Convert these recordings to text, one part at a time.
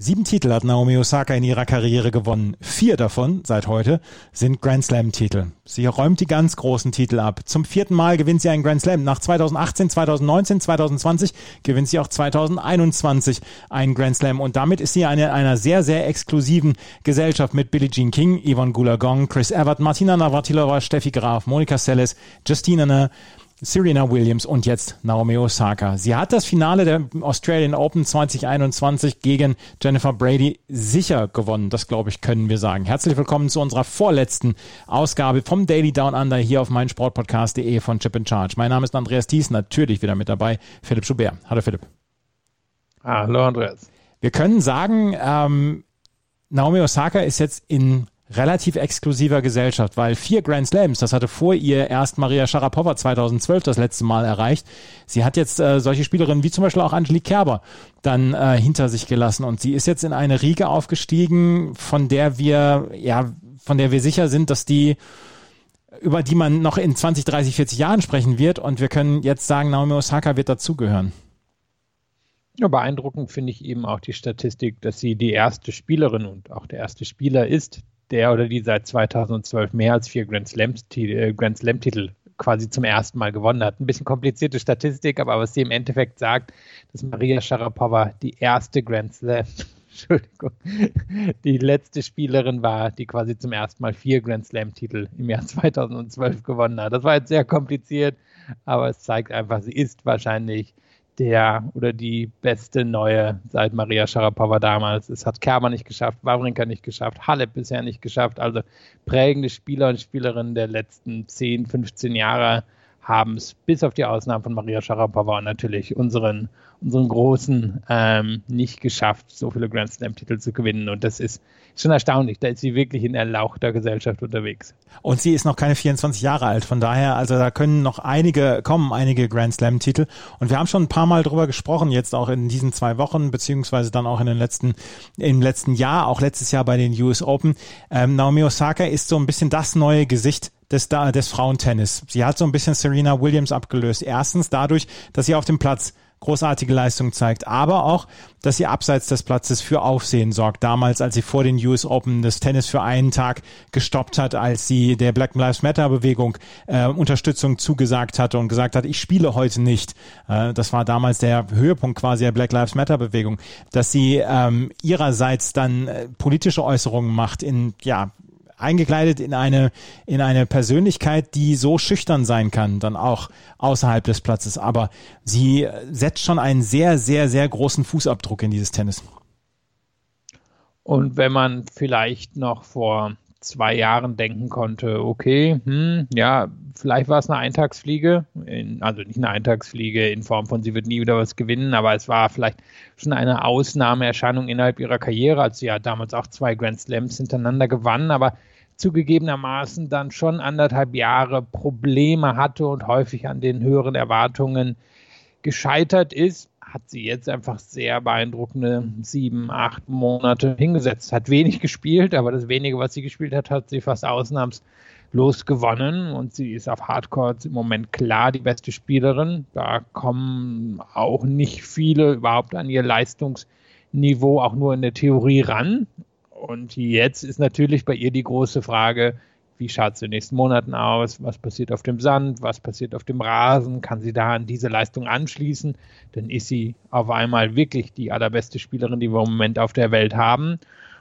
Sieben Titel hat Naomi Osaka in ihrer Karriere gewonnen. Vier davon seit heute sind Grand Slam-Titel. Sie räumt die ganz großen Titel ab. Zum vierten Mal gewinnt sie einen Grand Slam. Nach 2018, 2019, 2020 gewinnt sie auch 2021 einen Grand Slam. Und damit ist sie eine einer sehr, sehr exklusiven Gesellschaft mit Billie Jean King, Yvonne Goolagong, Chris Evert, Martina Navratilova, Steffi Graf, Monika Seles, Justina Serena Williams und jetzt Naomi Osaka. Sie hat das Finale der Australian Open 2021 gegen Jennifer Brady sicher gewonnen. Das, glaube ich, können wir sagen. Herzlich willkommen zu unserer vorletzten Ausgabe vom Daily Down Under hier auf meinsportpodcast.de von Chip and Charge. Mein Name ist Andreas Thies, natürlich wieder mit dabei Philipp Schubert. Hallo Philipp. Hallo Andreas. Wir können sagen, ähm, Naomi Osaka ist jetzt in relativ exklusiver Gesellschaft, weil vier Grand Slams, das hatte vor ihr erst Maria Sharapova 2012 das letzte Mal erreicht. Sie hat jetzt äh, solche Spielerinnen wie zum Beispiel auch Angelique Kerber dann äh, hinter sich gelassen und sie ist jetzt in eine Riege aufgestiegen, von der wir, ja, von der wir sicher sind, dass die über die man noch in 20, 30, 40 Jahren sprechen wird und wir können jetzt sagen, Naomi Osaka wird dazugehören. Ja, beeindruckend finde ich eben auch die Statistik, dass sie die erste Spielerin und auch der erste Spieler ist, der oder die seit 2012 mehr als vier Grand Slam-Titel äh, Grand Slam quasi zum ersten Mal gewonnen hat. Ein bisschen komplizierte Statistik, aber was sie im Endeffekt sagt, dass Maria Sharapova die erste Grand Slam, Entschuldigung, die letzte Spielerin war, die quasi zum ersten Mal vier Grand Slam-Titel im Jahr 2012 gewonnen hat. Das war jetzt sehr kompliziert, aber es zeigt einfach, sie ist wahrscheinlich der oder die beste neue seit Maria Sharapova damals. Es hat Kerber nicht geschafft, Wawrinka nicht geschafft, Halep bisher nicht geschafft. Also prägende Spieler und Spielerinnen der letzten 10, 15 Jahre haben es bis auf die Ausnahmen von Maria Sharapova natürlich unseren, unseren Großen ähm, nicht geschafft, so viele Grand Slam-Titel zu gewinnen. Und das ist schon erstaunlich. Da ist sie wirklich in erlauchter Gesellschaft unterwegs. Und sie ist noch keine 24 Jahre alt. Von daher, also da können noch einige kommen, einige Grand Slam-Titel. Und wir haben schon ein paar Mal drüber gesprochen, jetzt auch in diesen zwei Wochen, beziehungsweise dann auch in den letzten, im letzten Jahr, auch letztes Jahr bei den US Open. Ähm, Naomi Osaka ist so ein bisschen das neue Gesicht des, des Frauentennis. Sie hat so ein bisschen Serena Williams abgelöst. Erstens dadurch, dass sie auf dem Platz großartige Leistung zeigt, aber auch, dass sie abseits des Platzes für Aufsehen sorgt. Damals, als sie vor den US Open das Tennis für einen Tag gestoppt hat, als sie der Black Lives Matter Bewegung äh, Unterstützung zugesagt hatte und gesagt hat, ich spiele heute nicht. Äh, das war damals der Höhepunkt quasi der Black Lives Matter Bewegung, dass sie ähm, ihrerseits dann äh, politische Äußerungen macht in ja eingekleidet in eine, in eine Persönlichkeit, die so schüchtern sein kann, dann auch außerhalb des Platzes. Aber sie setzt schon einen sehr, sehr, sehr großen Fußabdruck in dieses Tennis. Und wenn man vielleicht noch vor zwei Jahren denken konnte, okay, hm, ja, vielleicht war es eine Eintagsfliege, in, also nicht eine Eintagsfliege in Form von, sie wird nie wieder was gewinnen, aber es war vielleicht schon eine Ausnahmeerscheinung innerhalb ihrer Karriere, als sie ja damals auch zwei Grand Slams hintereinander gewann, aber zugegebenermaßen dann schon anderthalb Jahre Probleme hatte und häufig an den höheren Erwartungen gescheitert ist, hat sie jetzt einfach sehr beeindruckende sieben, acht Monate hingesetzt. Hat wenig gespielt, aber das wenige, was sie gespielt hat, hat sie fast ausnahmslos gewonnen und sie ist auf Hardcore im Moment klar die beste Spielerin. Da kommen auch nicht viele überhaupt an ihr Leistungsniveau auch nur in der Theorie ran. Und jetzt ist natürlich bei ihr die große Frage, wie schaut es in den nächsten Monaten aus, was passiert auf dem Sand, was passiert auf dem Rasen, kann sie da an diese Leistung anschließen, dann ist sie auf einmal wirklich die allerbeste Spielerin, die wir im Moment auf der Welt haben.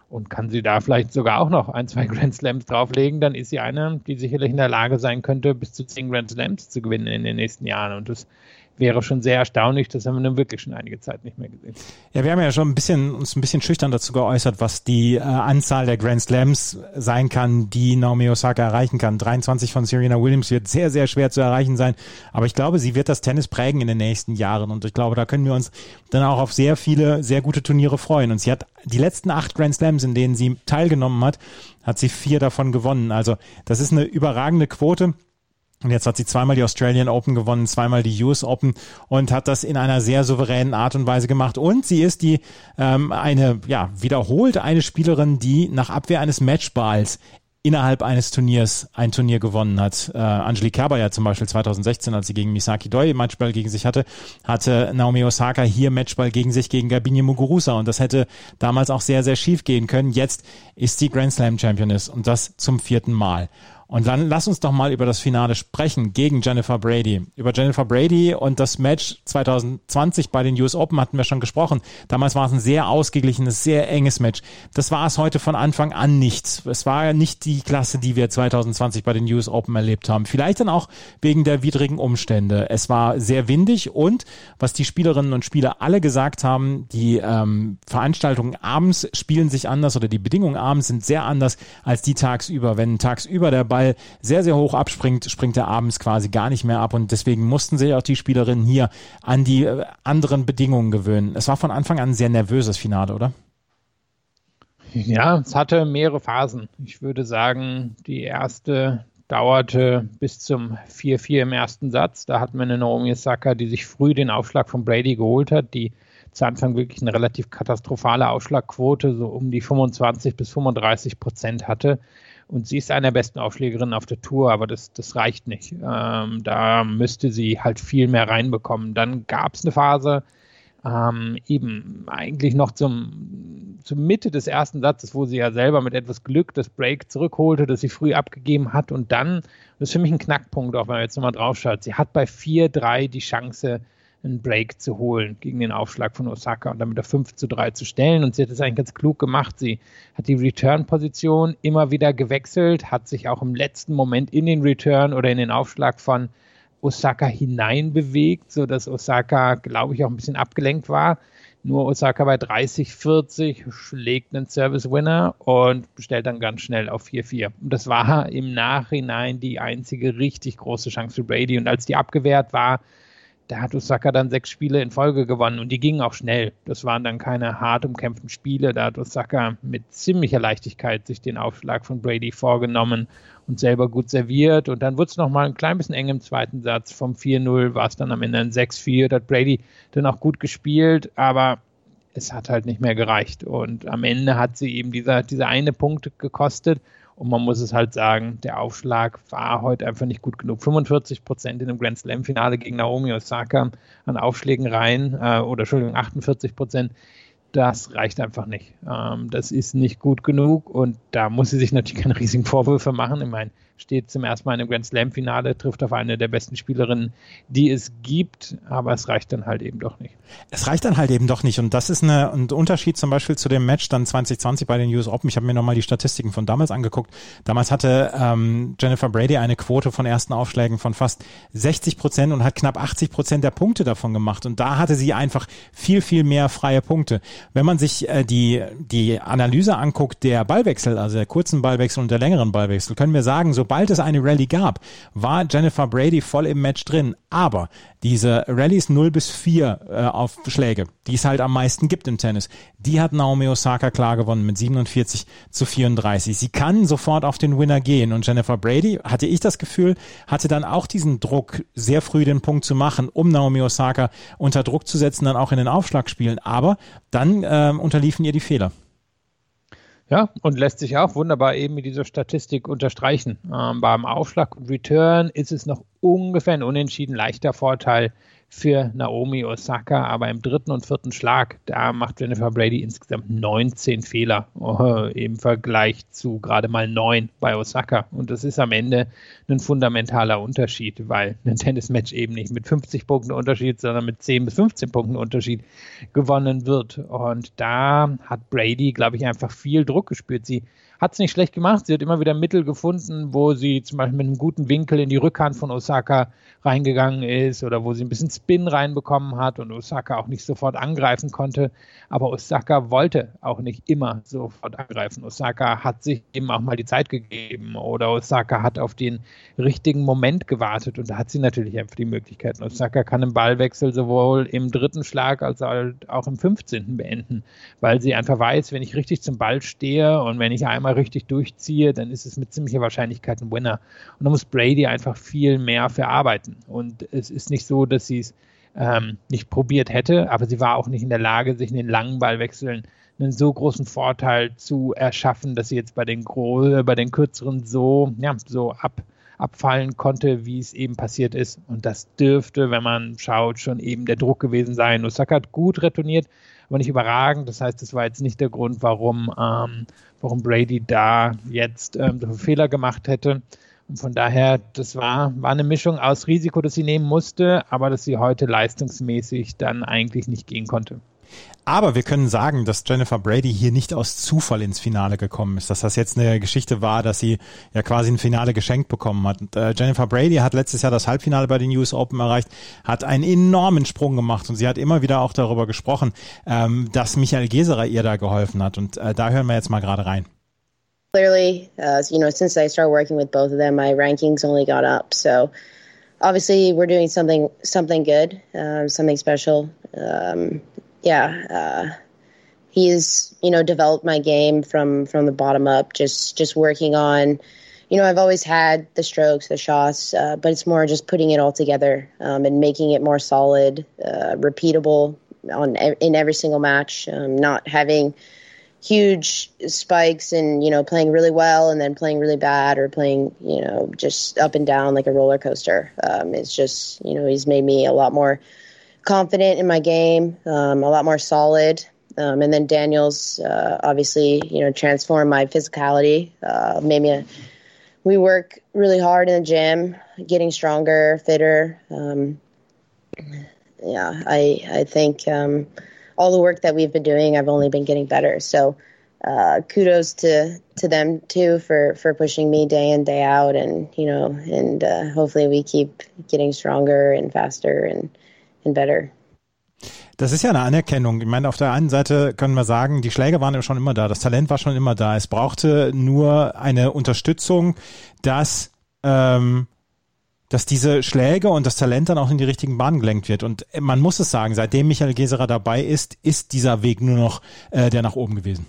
Und kann sie da vielleicht sogar auch noch ein, zwei Grand Slams drauflegen, dann ist sie eine, die sicherlich in der Lage sein könnte, bis zu zehn Grand Slams zu gewinnen in den nächsten Jahren. Und das wäre schon sehr erstaunlich. Das haben wir nun wirklich schon einige Zeit nicht mehr gesehen. Ja, wir haben ja schon ein bisschen, uns ein bisschen schüchtern dazu geäußert, was die äh, Anzahl der Grand Slams sein kann, die Naomi Osaka erreichen kann. 23 von Serena Williams wird sehr, sehr schwer zu erreichen sein. Aber ich glaube, sie wird das Tennis prägen in den nächsten Jahren. Und ich glaube, da können wir uns dann auch auf sehr viele, sehr gute Turniere freuen. Und sie hat die letzten acht Grand Slams, in denen sie teilgenommen hat, hat sie vier davon gewonnen. Also das ist eine überragende Quote. Und jetzt hat sie zweimal die Australian Open gewonnen, zweimal die US Open und hat das in einer sehr souveränen Art und Weise gemacht. Und sie ist die ähm, eine, ja, wiederholt eine Spielerin, die nach Abwehr eines Matchballs innerhalb eines Turniers ein Turnier gewonnen hat. Äh, Angelique Kerber ja zum Beispiel 2016, als sie gegen Misaki Doi Matchball gegen sich hatte, hatte Naomi Osaka hier Matchball gegen sich gegen Gabini Muguruza und das hätte damals auch sehr, sehr schief gehen können. Jetzt ist sie Grand Slam Championess und das zum vierten Mal. Und dann lass uns doch mal über das Finale sprechen gegen Jennifer Brady. Über Jennifer Brady und das Match 2020 bei den US Open hatten wir schon gesprochen. Damals war es ein sehr ausgeglichenes, sehr enges Match. Das war es heute von Anfang an nicht. Es war nicht die Klasse, die wir 2020 bei den US Open erlebt haben. Vielleicht dann auch wegen der widrigen Umstände. Es war sehr windig und was die Spielerinnen und Spieler alle gesagt haben, die ähm, Veranstaltungen abends spielen sich anders oder die Bedingungen abends sind sehr anders als die tagsüber. Wenn tagsüber der Ball Ball sehr, sehr hoch abspringt, springt er abends quasi gar nicht mehr ab und deswegen mussten sich auch die Spielerinnen hier an die äh, anderen Bedingungen gewöhnen. Es war von Anfang an ein sehr nervöses Finale, oder? Ja, es hatte mehrere Phasen. Ich würde sagen, die erste dauerte bis zum 4-4 im ersten Satz. Da hatten wir eine Naomi Osaka, die sich früh den Aufschlag von Brady geholt hat, die zu Anfang wirklich eine relativ katastrophale Ausschlagquote, so um die 25 bis 35 Prozent hatte. Und sie ist eine der besten Aufschlägerinnen auf der Tour, aber das, das reicht nicht. Ähm, da müsste sie halt viel mehr reinbekommen. Dann gab es eine Phase, ähm, eben eigentlich noch zum, zur Mitte des ersten Satzes, wo sie ja selber mit etwas Glück das Break zurückholte, das sie früh abgegeben hat. Und dann, das ist für mich ein Knackpunkt, auch wenn man jetzt nochmal drauf schaut, sie hat bei 4-3 die Chance, einen Break zu holen gegen den Aufschlag von Osaka und damit auf 5 zu 3 zu stellen. Und sie hat es eigentlich ganz klug gemacht. Sie hat die Return-Position immer wieder gewechselt, hat sich auch im letzten Moment in den Return oder in den Aufschlag von Osaka hineinbewegt, sodass Osaka, glaube ich, auch ein bisschen abgelenkt war. Nur Osaka bei 30, 40 schlägt einen Service-Winner und bestellt dann ganz schnell auf 4-4. Und das war im Nachhinein die einzige richtig große Chance für Brady. Und als die abgewehrt war, da hat Osaka dann sechs Spiele in Folge gewonnen und die gingen auch schnell. Das waren dann keine hart umkämpften Spiele. Da hat Osaka mit ziemlicher Leichtigkeit sich den Aufschlag von Brady vorgenommen und selber gut serviert. Und dann wurde es nochmal ein klein bisschen eng im zweiten Satz. Vom 4-0 war es dann am Ende ein 6-4. Da hat Brady dann auch gut gespielt, aber es hat halt nicht mehr gereicht. Und am Ende hat sie eben dieser, dieser eine Punkt gekostet. Und man muss es halt sagen, der Aufschlag war heute einfach nicht gut genug. 45 Prozent in einem Grand Slam Finale gegen Naomi Osaka an Aufschlägen rein, äh, oder Entschuldigung, 48 Prozent. Das reicht einfach nicht. Ähm, das ist nicht gut genug und da muss sie sich natürlich keine riesigen Vorwürfe machen. Ich meine, steht zum ersten Mal in einem Grand Slam Finale, trifft auf eine der besten Spielerinnen, die es gibt, aber es reicht dann halt eben doch nicht. Es reicht dann halt eben doch nicht und das ist eine, ein Unterschied zum Beispiel zu dem Match dann 2020 bei den US Open. Ich habe mir nochmal die Statistiken von damals angeguckt. Damals hatte ähm, Jennifer Brady eine Quote von ersten Aufschlägen von fast 60 Prozent und hat knapp 80 Prozent der Punkte davon gemacht und da hatte sie einfach viel, viel mehr freie Punkte. Wenn man sich äh, die, die Analyse anguckt der Ballwechsel, also der kurzen Ballwechsel und der längeren Ballwechsel, können wir sagen, so sobald es eine Rallye gab, war Jennifer Brady voll im Match drin. Aber diese Rallyes 0 bis 4 äh, auf Schläge, die es halt am meisten gibt im Tennis, die hat Naomi Osaka klar gewonnen mit 47 zu 34. Sie kann sofort auf den Winner gehen und Jennifer Brady, hatte ich das Gefühl, hatte dann auch diesen Druck, sehr früh den Punkt zu machen, um Naomi Osaka unter Druck zu setzen, dann auch in den Aufschlagspielen. Aber dann ähm, unterliefen ihr die Fehler. Ja, und lässt sich auch wunderbar eben mit dieser Statistik unterstreichen. Ähm, beim Aufschlag und Return ist es noch ungefähr ein unentschieden leichter Vorteil für Naomi Osaka, aber im dritten und vierten Schlag, da macht Jennifer Brady insgesamt 19 Fehler oh, im Vergleich zu gerade mal 9 bei Osaka. Und das ist am Ende ein fundamentaler Unterschied, weil ein Tennismatch eben nicht mit 50 Punkten Unterschied, sondern mit 10 bis 15 Punkten Unterschied gewonnen wird. Und da hat Brady, glaube ich, einfach viel Druck gespürt. Sie hat es nicht schlecht gemacht. Sie hat immer wieder Mittel gefunden, wo sie zum Beispiel mit einem guten Winkel in die Rückhand von Osaka reingegangen ist oder wo sie ein bisschen Spin reinbekommen hat und Osaka auch nicht sofort angreifen konnte. Aber Osaka wollte auch nicht immer sofort angreifen. Osaka hat sich eben auch mal die Zeit gegeben oder Osaka hat auf den richtigen Moment gewartet und da hat sie natürlich einfach die Möglichkeiten. Osaka kann im Ballwechsel sowohl im dritten Schlag als auch im 15. beenden, weil sie einfach weiß, wenn ich richtig zum Ball stehe und wenn ich einmal richtig durchziehe, dann ist es mit ziemlicher Wahrscheinlichkeit ein Winner. Und da muss Brady einfach viel mehr verarbeiten. Und es ist nicht so, dass sie es ähm, nicht probiert hätte, aber sie war auch nicht in der Lage, sich in den langen Ballwechseln einen so großen Vorteil zu erschaffen, dass sie jetzt bei den, Gro bei den kürzeren so, ja, so ab, abfallen konnte, wie es eben passiert ist. Und das dürfte, wenn man schaut, schon eben der Druck gewesen sein. Osaka hat gut retourniert, aber nicht überragend. Das heißt, das war jetzt nicht der Grund, warum, ähm, warum Brady da jetzt ähm, Fehler gemacht hätte. Und von daher, das war, war eine Mischung aus Risiko, das sie nehmen musste, aber dass sie heute leistungsmäßig dann eigentlich nicht gehen konnte. Aber wir können sagen, dass Jennifer Brady hier nicht aus Zufall ins Finale gekommen ist, dass das jetzt eine Geschichte war, dass sie ja quasi ein Finale geschenkt bekommen hat. Und, äh, Jennifer Brady hat letztes Jahr das Halbfinale bei den US Open erreicht, hat einen enormen Sprung gemacht und sie hat immer wieder auch darüber gesprochen, ähm, dass Michael Geserer ihr da geholfen hat. Und äh, da hören wir jetzt mal gerade rein. Clearly, uh, you know, since I started working with both of them, my rankings only got up. So obviously, we're doing something something good, uh, something special. Um, yeah, uh, he's you know developed my game from from the bottom up. Just just working on, you know, I've always had the strokes, the shots, uh, but it's more just putting it all together um, and making it more solid, uh, repeatable on in every single match. Um, not having huge spikes and you know playing really well and then playing really bad or playing you know just up and down like a roller coaster. Um, it's just you know he's made me a lot more confident in my game, um, a lot more solid. Um, and then Daniels uh, obviously, you know, transformed my physicality, uh, made me. A, we work really hard in the gym, getting stronger, fitter. Um, yeah, I I think um, all the work that we've been doing, I've only been getting better. So uh, kudos to to them too for for pushing me day in day out, and you know, and uh, hopefully we keep getting stronger and faster and and better. Das ist ja eine Anerkennung. Ich meine, auf der einen Seite können wir sagen, die Schläge waren ja schon immer da, das Talent war schon immer da. Es brauchte nur eine Unterstützung, dass, ähm, dass diese Schläge und das Talent dann auch in die richtigen Bahnen gelenkt wird. Und man muss es sagen, seitdem Michael Geserer dabei ist, ist dieser Weg nur noch äh, der nach oben gewesen.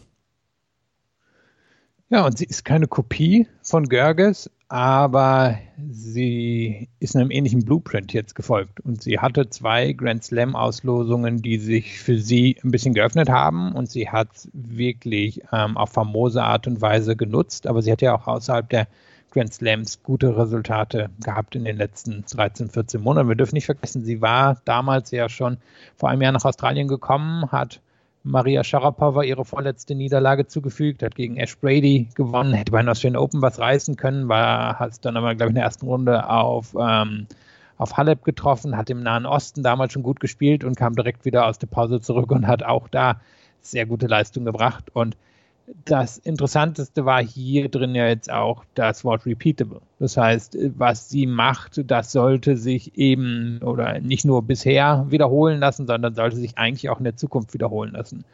Ja, und sie ist keine Kopie von Görges, aber sie ist einem ähnlichen Blueprint jetzt gefolgt. Und sie hatte zwei Grand Slam-Auslosungen, die sich für sie ein bisschen geöffnet haben. Und sie hat es wirklich ähm, auf famose Art und Weise genutzt. Aber sie hat ja auch außerhalb der Grand Slams gute Resultate gehabt in den letzten 13, 14 Monaten. Wir dürfen nicht vergessen, sie war damals ja schon vor einem Jahr nach Australien gekommen, hat Maria Sharapova ihre vorletzte Niederlage zugefügt, hat gegen Ash Brady gewonnen, hätte bei den Australian Open was reißen können, war, hat dann aber, glaube ich, in der ersten Runde auf, ähm, auf Halep getroffen, hat im Nahen Osten damals schon gut gespielt und kam direkt wieder aus der Pause zurück und hat auch da sehr gute Leistung gebracht. Und das Interessanteste war hier drin ja jetzt auch das Wort repeatable. Das heißt, was sie macht, das sollte sich eben oder nicht nur bisher wiederholen lassen, sondern sollte sich eigentlich auch in der Zukunft wiederholen lassen.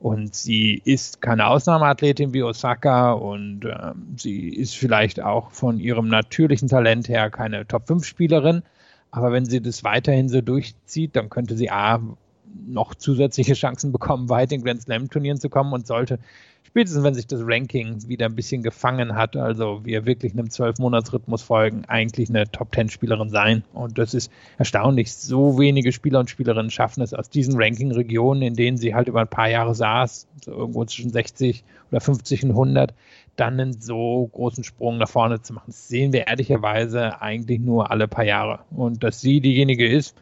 Und sie ist keine Ausnahmeathletin wie Osaka und ähm, sie ist vielleicht auch von ihrem natürlichen Talent her keine Top-5-Spielerin. Aber wenn sie das weiterhin so durchzieht, dann könnte sie A, noch zusätzliche Chancen bekommen, weit in Grand Slam Turnieren zu kommen und sollte spätestens wenn sich das Ranking wieder ein bisschen gefangen hat, also wir wirklich einem Zwölf-Monats-Rhythmus folgen, eigentlich eine Top-Ten-Spielerin sein. Und das ist erstaunlich. So wenige Spieler und Spielerinnen schaffen es aus diesen Ranking-Regionen, in denen sie halt über ein paar Jahre saß, so irgendwo zwischen 60 oder 50 und 100, dann einen so großen Sprung nach vorne zu machen. Das sehen wir ehrlicherweise eigentlich nur alle paar Jahre. Und dass sie diejenige ist,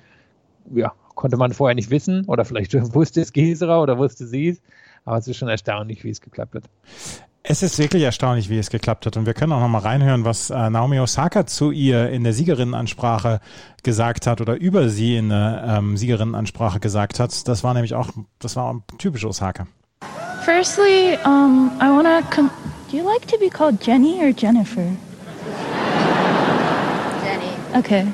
ja, konnte man vorher nicht wissen oder vielleicht wusste es Geserer oder wusste sie es. Aber es ist schon erstaunlich, wie es geklappt hat. Es ist wirklich erstaunlich, wie es geklappt hat. Und wir können auch noch mal reinhören, was äh, Naomi Osaka zu ihr in der Siegerinnenansprache gesagt hat oder über sie in der ähm, Siegerinnenansprache gesagt hat. Das war nämlich auch, das war typisch Osaka. Firstly, um, I wanna. Do you like to be called Jenny or Jennifer? Jenny. Okay.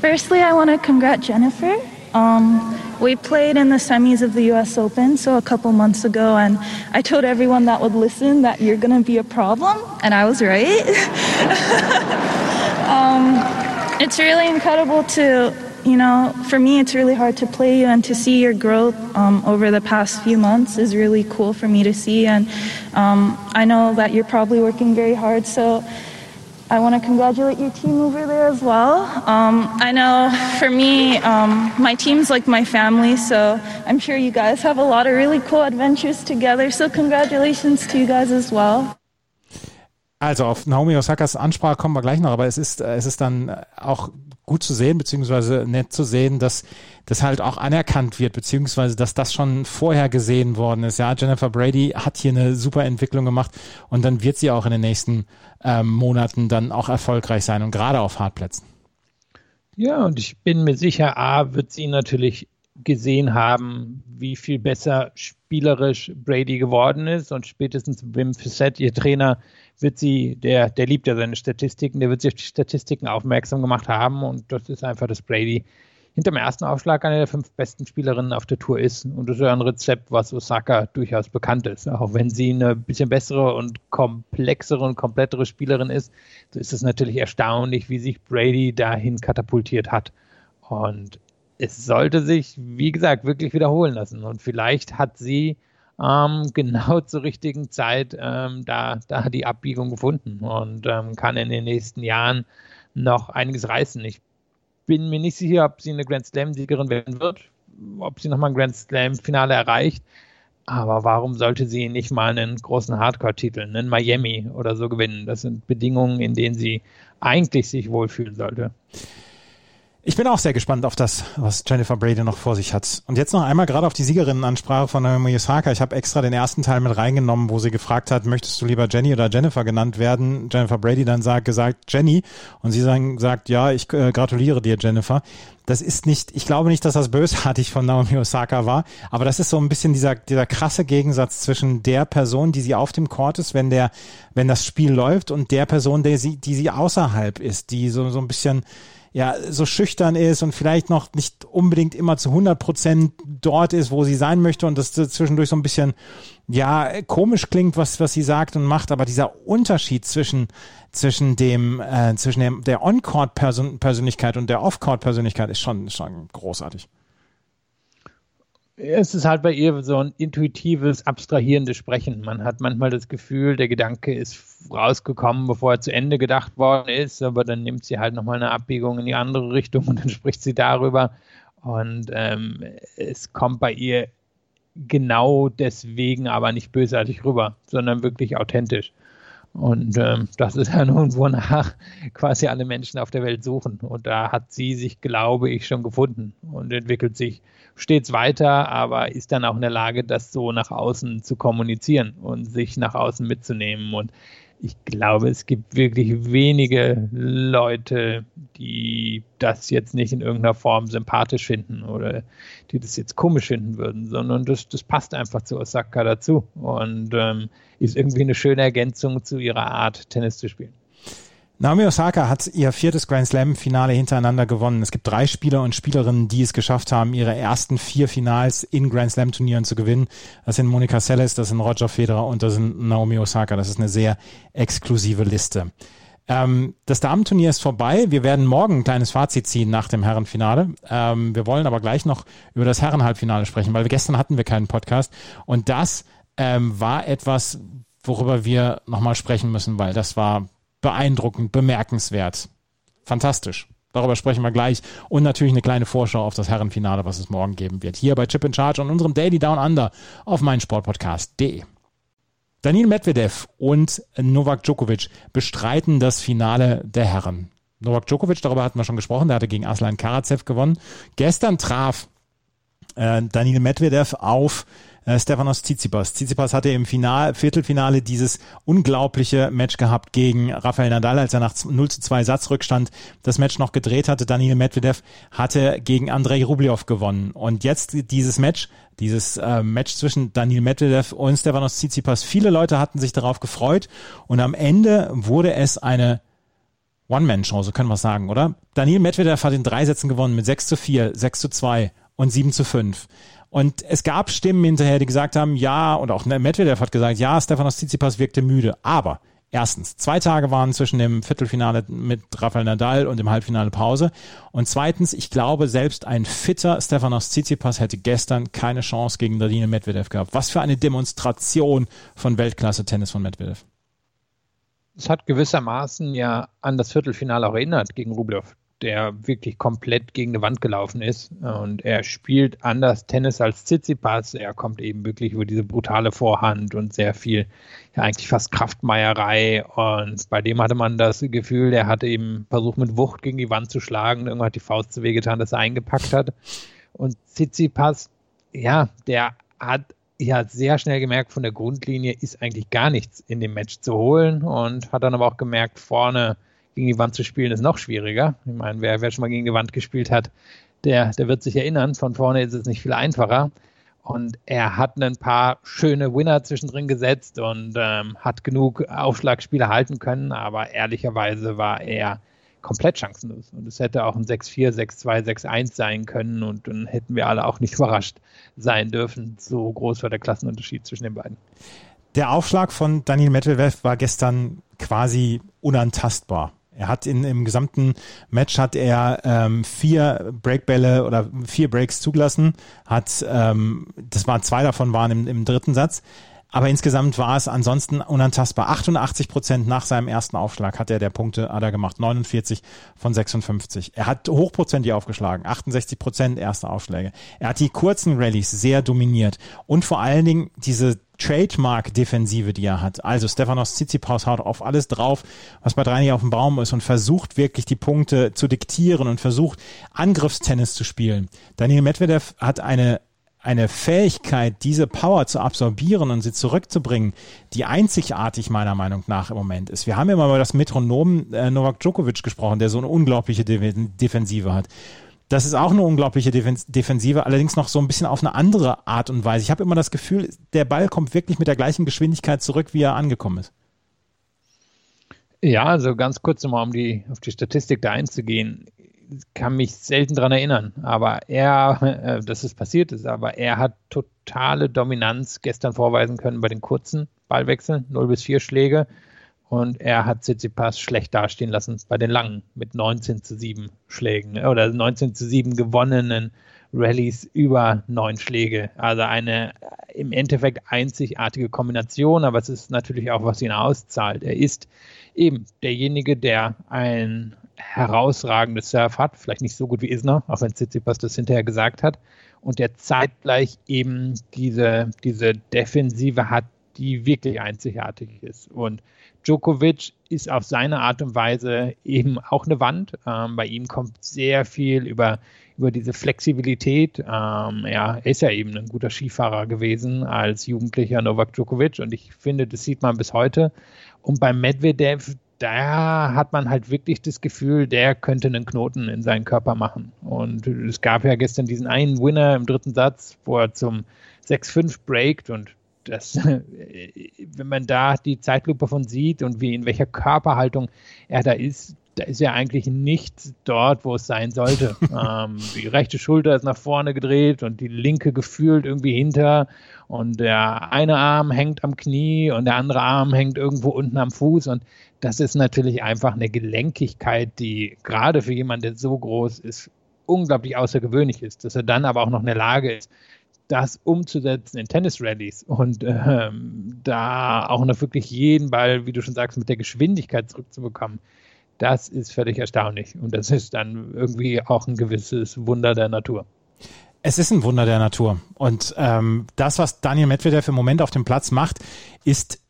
Firstly, I want to congrat Jennifer. Um, we played in the semis of the US Open, so a couple months ago, and I told everyone that would listen that you're going to be a problem, and I was right. um, it's really incredible to, you know, for me, it's really hard to play you, and to see your growth um, over the past few months is really cool for me to see, and um, I know that you're probably working very hard, so I want to congratulate your team over there as well. Um, I know for me, um, my team's like my family, so I'm sure you guys have a lot of really cool adventures together. So congratulations to you guys as well. Also auf Naomi Osakas Ansprache kommen wir gleich noch, aber es ist, äh, es ist dann auch gut zu sehen, beziehungsweise nett zu sehen, dass das halt auch anerkannt wird, beziehungsweise dass das schon vorher gesehen worden ist. Ja, Jennifer Brady hat hier eine super Entwicklung gemacht und dann wird sie auch in den nächsten ähm, Monaten dann auch erfolgreich sein und gerade auf Hartplätzen. Ja, und ich bin mir sicher, A, wird sie natürlich gesehen haben, wie viel besser spielerisch Brady geworden ist und spätestens Wim Fissett, ihr Trainer, wird sie, der, der liebt ja seine Statistiken, der wird sich auf die Statistiken aufmerksam gemacht haben und das ist einfach, dass Brady hinterm ersten Aufschlag eine der fünf besten Spielerinnen auf der Tour ist. Und das ist ja ein Rezept, was Osaka durchaus bekannt ist. Auch wenn sie eine bisschen bessere und komplexere und komplettere Spielerin ist, so ist es natürlich erstaunlich, wie sich Brady dahin katapultiert hat. Und es sollte sich, wie gesagt, wirklich wiederholen lassen. Und vielleicht hat sie ähm, genau zur richtigen Zeit ähm, da, da die Abbiegung gefunden und ähm, kann in den nächsten Jahren noch einiges reißen. Ich bin mir nicht sicher, ob sie eine Grand Slam-Siegerin werden wird, ob sie nochmal ein Grand Slam-Finale erreicht. Aber warum sollte sie nicht mal einen großen Hardcore-Titel, einen Miami oder so gewinnen? Das sind Bedingungen, in denen sie eigentlich sich wohlfühlen sollte. Ich bin auch sehr gespannt auf das, was Jennifer Brady noch vor sich hat. Und jetzt noch einmal gerade auf die Siegerinnenansprache von Naomi Osaka. Ich habe extra den ersten Teil mit reingenommen, wo sie gefragt hat, möchtest du lieber Jenny oder Jennifer genannt werden? Jennifer Brady dann sagt, gesagt Jenny und sie sagen, sagt, ja, ich äh, gratuliere dir, Jennifer. Das ist nicht, ich glaube nicht, dass das bösartig von Naomi Osaka war, aber das ist so ein bisschen dieser, dieser krasse Gegensatz zwischen der Person, die sie auf dem Court ist, wenn der, wenn das Spiel läuft und der Person, der sie, die sie außerhalb ist, die so, so ein bisschen, ja so schüchtern ist und vielleicht noch nicht unbedingt immer zu 100 Prozent dort ist, wo sie sein möchte und das zwischendurch so ein bisschen ja komisch klingt, was was sie sagt und macht, aber dieser Unterschied zwischen zwischen dem äh, zwischen dem, der On-Court Persönlichkeit und der Off-Court Persönlichkeit ist schon schon großartig es ist halt bei ihr so ein intuitives, abstrahierendes Sprechen. Man hat manchmal das Gefühl, der Gedanke ist rausgekommen, bevor er zu Ende gedacht worden ist, aber dann nimmt sie halt nochmal eine Abbiegung in die andere Richtung und dann spricht sie darüber. Und ähm, es kommt bei ihr genau deswegen aber nicht bösartig rüber, sondern wirklich authentisch. Und ähm, das ist ja nun, wonach quasi alle Menschen auf der Welt suchen. Und da hat sie sich, glaube ich, schon gefunden und entwickelt sich stets weiter, aber ist dann auch in der Lage, das so nach außen zu kommunizieren und sich nach außen mitzunehmen. Und ich glaube, es gibt wirklich wenige Leute, die das jetzt nicht in irgendeiner Form sympathisch finden oder die das jetzt komisch finden würden, sondern das, das passt einfach zu Osaka dazu und ähm, ist irgendwie eine schöne Ergänzung zu ihrer Art, Tennis zu spielen. Naomi Osaka hat ihr viertes Grand Slam Finale hintereinander gewonnen. Es gibt drei Spieler und Spielerinnen, die es geschafft haben, ihre ersten vier Finals in Grand Slam Turnieren zu gewinnen. Das sind Monika Seles, das sind Roger Federer und das sind Naomi Osaka. Das ist eine sehr exklusive Liste. Ähm, das Damenturnier ist vorbei. Wir werden morgen ein kleines Fazit ziehen nach dem Herrenfinale. Ähm, wir wollen aber gleich noch über das Herrenhalbfinale sprechen, weil gestern hatten wir keinen Podcast und das ähm, war etwas, worüber wir nochmal sprechen müssen, weil das war beeindruckend, bemerkenswert. Fantastisch. Darüber sprechen wir gleich. Und natürlich eine kleine Vorschau auf das Herrenfinale, was es morgen geben wird. Hier bei Chip in Charge und unserem Daily Down Under auf meinsportpodcast.de. Daniel Medvedev und Novak Djokovic bestreiten das Finale der Herren. Novak Djokovic, darüber hatten wir schon gesprochen, der hatte gegen Aslan Karatsev gewonnen. Gestern traf äh, Daniel Medvedev auf äh, Stefanos Tsitsipas. Tsitsipas hatte im Final, Viertelfinale dieses unglaubliche Match gehabt gegen Rafael Nadal, als er nach 0 zu 2 Satzrückstand das Match noch gedreht hatte. Daniel Medvedev hatte gegen Andrei Rublev gewonnen. Und jetzt dieses Match, dieses äh, Match zwischen Daniel Medvedev und Stefanos Tsitsipas. Viele Leute hatten sich darauf gefreut und am Ende wurde es eine One-Man-Show, so können wir es sagen, oder? Daniel Medvedev hat in drei Sätzen gewonnen mit 6 zu 4, 6 zu 2 und 7 zu 5. Und es gab Stimmen hinterher, die gesagt haben, ja, und auch Medvedev hat gesagt, ja, Stefanos Tsitsipas wirkte müde. Aber erstens, zwei Tage waren zwischen dem Viertelfinale mit Rafael Nadal und dem Halbfinale Pause. Und zweitens, ich glaube, selbst ein fitter Stefanos Tsitsipas hätte gestern keine Chance gegen Daniel Medvedev gehabt. Was für eine Demonstration von Weltklasse-Tennis von Medvedev. es hat gewissermaßen ja an das Viertelfinale auch erinnert gegen Rublev, der wirklich komplett gegen die Wand gelaufen ist. Und er spielt anders Tennis als Tsitsipas. Er kommt eben wirklich über diese brutale Vorhand und sehr viel, ja eigentlich fast Kraftmeierei. Und bei dem hatte man das Gefühl, der hatte eben versucht mit Wucht gegen die Wand zu schlagen. Irgendwann hat die Faust zu wehgetan, dass er eingepackt hat. Und Tsitsipas, ja, der hat ja sehr schnell gemerkt, von der Grundlinie ist eigentlich gar nichts in dem Match zu holen und hat dann aber auch gemerkt, vorne gegen die Wand zu spielen ist noch schwieriger. Ich meine, wer, wer schon mal gegen die Wand gespielt hat, der, der wird sich erinnern, von vorne ist es nicht viel einfacher. Und er hat ein paar schöne Winner zwischendrin gesetzt und ähm, hat genug Aufschlagspiele halten können, aber ehrlicherweise war er komplett chancenlos. Und es hätte auch ein 6-4, 6-2, 6-1 sein können und dann hätten wir alle auch nicht überrascht sein dürfen. So groß war der Klassenunterschied zwischen den beiden. Der Aufschlag von Daniel Medvedev war gestern quasi unantastbar. Er hat in, im gesamten Match hat er ähm, vier Breakbälle oder vier Breaks zugelassen, hat ähm, das waren zwei davon waren im, im dritten Satz, aber insgesamt war es ansonsten unantastbar. 88 Prozent nach seinem ersten Aufschlag hat er der Punkte hat er gemacht. 49 von 56. Er hat hochprozentig aufgeschlagen. 68 Prozent erste Aufschläge. Er hat die kurzen Rallyes sehr dominiert. Und vor allen Dingen diese Trademark-Defensive, die er hat. Also Stefanos Tsitsipas haut auf alles drauf, was bei drei nicht auf dem Baum ist und versucht wirklich die Punkte zu diktieren und versucht Angriffstennis zu spielen. Daniel Medvedev hat eine eine Fähigkeit, diese Power zu absorbieren und sie zurückzubringen, die einzigartig meiner Meinung nach im Moment ist. Wir haben ja mal über das Metronom äh, Novak Djokovic gesprochen, der so eine unglaubliche De Defensive hat. Das ist auch eine unglaubliche Defensive, allerdings noch so ein bisschen auf eine andere Art und Weise. Ich habe immer das Gefühl, der Ball kommt wirklich mit der gleichen Geschwindigkeit zurück, wie er angekommen ist. Ja, also ganz kurz nochmal, um die, auf die Statistik da einzugehen kann mich selten daran erinnern, aber er, äh, dass es passiert ist, aber er hat totale Dominanz gestern vorweisen können bei den kurzen Ballwechseln, 0 bis 4 Schläge. Und er hat Tsitsipas schlecht dastehen lassen bei den langen mit 19 zu 7 Schlägen äh, oder 19 zu 7 gewonnenen Rallyes über neun Schläge. Also eine im Endeffekt einzigartige Kombination, aber es ist natürlich auch, was ihn auszahlt. Er ist eben derjenige, der ein herausragendes Surf hat, vielleicht nicht so gut wie Isner, auch wenn Tsitsipas das hinterher gesagt hat, und der zeitgleich eben diese, diese Defensive hat, die wirklich einzigartig ist. Und Djokovic ist auf seine Art und Weise eben auch eine Wand. Ähm, bei ihm kommt sehr viel über, über diese Flexibilität. Ähm, ja, er ist ja eben ein guter Skifahrer gewesen als jugendlicher Novak Djokovic und ich finde, das sieht man bis heute. Und bei Medvedev, da hat man halt wirklich das Gefühl, der könnte einen Knoten in seinen Körper machen. Und es gab ja gestern diesen einen Winner im dritten Satz, wo er zum 6-5 breakt und das, wenn man da die Zeitlupe von sieht und wie in welcher Körperhaltung er da ist, da ist ja eigentlich nichts dort, wo es sein sollte. ähm, die rechte Schulter ist nach vorne gedreht und die linke gefühlt irgendwie hinter und der eine Arm hängt am Knie und der andere Arm hängt irgendwo unten am Fuß und das ist natürlich einfach eine Gelenkigkeit, die gerade für jemanden, der so groß ist, unglaublich außergewöhnlich ist, dass er dann aber auch noch in der Lage ist, das umzusetzen in Tennis-Rallies und ähm, da auch noch wirklich jeden Ball, wie du schon sagst, mit der Geschwindigkeit zurückzubekommen, das ist völlig erstaunlich. Und das ist dann irgendwie auch ein gewisses Wunder der Natur. Es ist ein Wunder der Natur. Und ähm, das, was Daniel Medvedev im Moment auf dem Platz macht, ist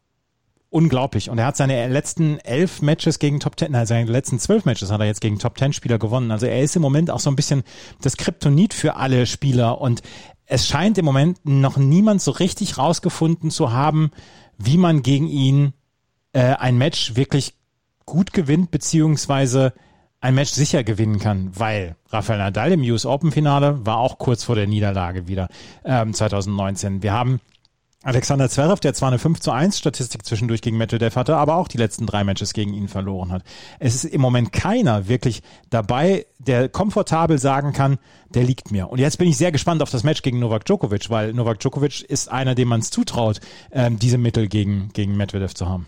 unglaublich. Und er hat seine letzten elf Matches gegen Top Ten, nein, seine letzten zwölf Matches hat er jetzt gegen Top Ten Spieler gewonnen. Also er ist im Moment auch so ein bisschen das Kryptonit für alle Spieler. Und es scheint im Moment noch niemand so richtig rausgefunden zu haben, wie man gegen ihn äh, ein Match wirklich gut gewinnt, beziehungsweise ein Match sicher gewinnen kann, weil Rafael Nadal im US Open Finale war auch kurz vor der Niederlage wieder ähm, 2019. Wir haben Alexander Zverev, der zwar eine 5 zu 1 Statistik zwischendurch gegen Medvedev hatte, aber auch die letzten drei Matches gegen ihn verloren hat. Es ist im Moment keiner wirklich dabei, der komfortabel sagen kann, der liegt mir. Und jetzt bin ich sehr gespannt auf das Match gegen Novak Djokovic, weil Novak Djokovic ist einer, dem man es zutraut, ähm, diese Mittel gegen, gegen Medvedev zu haben.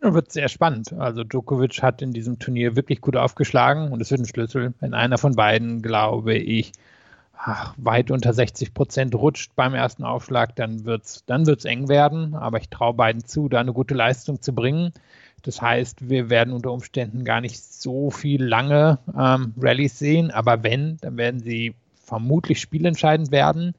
Wird sehr spannend. Also Djokovic hat in diesem Turnier wirklich gut aufgeschlagen und es wird ein Schlüssel. Wenn einer von beiden, glaube ich, ach, weit unter 60 Prozent rutscht beim ersten Aufschlag, dann wird's, dann wird's eng werden. Aber ich traue beiden zu, da eine gute Leistung zu bringen. Das heißt, wir werden unter Umständen gar nicht so viel lange ähm, Rallyes sehen, aber wenn, dann werden sie vermutlich spielentscheidend werden.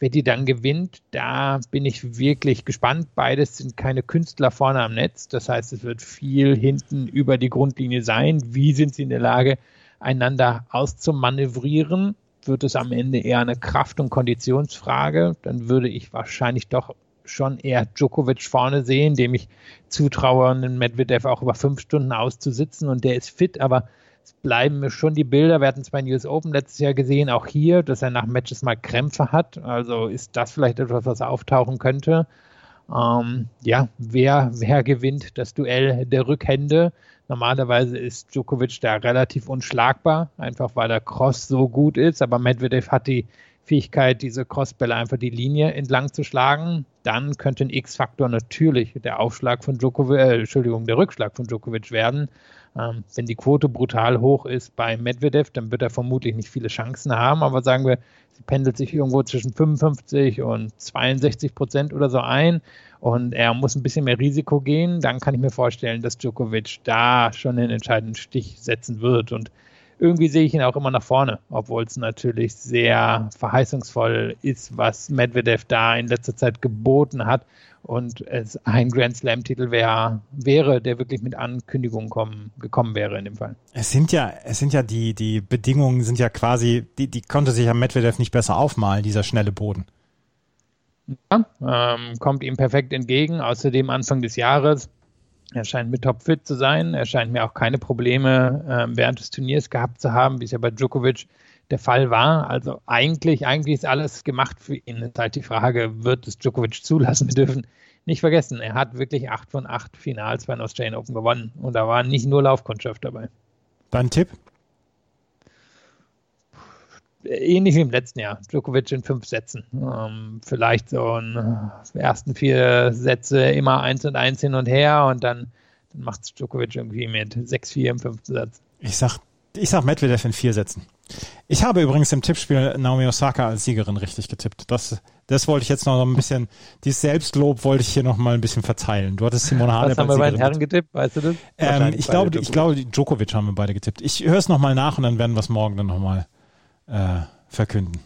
Wer die dann gewinnt, da bin ich wirklich gespannt. Beides sind keine Künstler vorne am Netz. Das heißt, es wird viel hinten über die Grundlinie sein. Wie sind sie in der Lage, einander auszumanövrieren? Wird es am Ende eher eine Kraft- und Konditionsfrage? Dann würde ich wahrscheinlich doch schon eher Djokovic vorne sehen, dem ich zutraue, einen Medvedev auch über fünf Stunden auszusitzen und der ist fit, aber es bleiben mir schon die Bilder. Wir hatten es bei US Open letztes Jahr gesehen, auch hier, dass er nach Matches mal Krämpfe hat. Also ist das vielleicht etwas, was auftauchen könnte. Ähm, ja, wer, wer gewinnt das Duell der Rückhände? Normalerweise ist Djokovic da relativ unschlagbar, einfach weil der Cross so gut ist, aber Medvedev hat die Fähigkeit, diese Crossbälle einfach die Linie entlang zu schlagen. Dann könnte ein X-Faktor natürlich der Aufschlag von Djokovic, äh, Entschuldigung, der Rückschlag von Djokovic werden. Ähm, wenn die Quote brutal hoch ist bei Medvedev, dann wird er vermutlich nicht viele Chancen haben. Aber sagen wir, sie pendelt sich irgendwo zwischen 55 und 62 Prozent oder so ein und er muss ein bisschen mehr Risiko gehen, dann kann ich mir vorstellen, dass Djokovic da schon den entscheidenden Stich setzen wird. Und irgendwie sehe ich ihn auch immer nach vorne, obwohl es natürlich sehr verheißungsvoll ist, was Medvedev da in letzter Zeit geboten hat und es ein Grand Slam-Titel wär, wäre, der wirklich mit Ankündigungen kommen, gekommen wäre in dem Fall. Es sind ja, es sind ja die, die Bedingungen sind ja quasi, die, die konnte sich ja Medvedev nicht besser aufmalen, dieser schnelle Boden. Ja, ähm, kommt ihm perfekt entgegen. Außerdem Anfang des Jahres er scheint mit topfit zu sein. Er scheint mir auch keine Probleme äh, während des Turniers gehabt zu haben, wie es ja bei Djokovic der Fall war. Also eigentlich, eigentlich ist alles gemacht für ihn. Es ist halt die Frage, wird es Djokovic zulassen? Wir dürfen nicht vergessen, er hat wirklich acht von acht Finals bei den Australian Open gewonnen. Und da war nicht nur Laufkundschaft dabei. Dein Tipp? Ähnlich wie im letzten Jahr. Djokovic in fünf Sätzen. Ähm, vielleicht so in äh, ersten vier Sätze immer eins und eins hin und her und dann, dann macht es Djokovic irgendwie mit 6-4 im fünften Satz. Ich sag, ich sag Medvedev in vier Sätzen. Ich habe übrigens im Tippspiel Naomi Osaka als Siegerin richtig getippt. Das, das wollte ich jetzt noch ein bisschen, dieses Selbstlob wollte ich hier noch mal ein bisschen verteilen. Du hattest Simone Halep Was haben wir bei den Herren getippt, weißt du das? Ähm, ich glaube, ich glaube, Djokovic haben wir beide getippt. Ich höre es noch mal nach und dann werden wir es morgen dann noch mal äh, verkünden.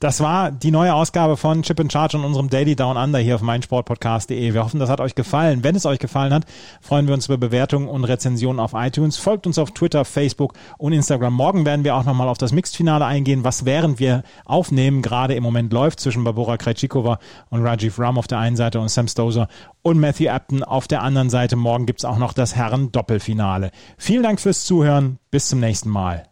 Das war die neue Ausgabe von Chip and Charge und unserem Daily Down Under hier auf meinsportpodcast.de. Wir hoffen, das hat euch gefallen. Wenn es euch gefallen hat, freuen wir uns über Bewertungen und Rezensionen auf iTunes. Folgt uns auf Twitter, Facebook und Instagram. Morgen werden wir auch nochmal auf das Mixed-Finale eingehen, was während wir aufnehmen gerade im Moment läuft zwischen Barbora Krejcikova und Rajiv Ram auf der einen Seite und Sam Stozer und Matthew Apton auf der anderen Seite. Morgen gibt's auch noch das Herren-Doppelfinale. Vielen Dank fürs Zuhören. Bis zum nächsten Mal.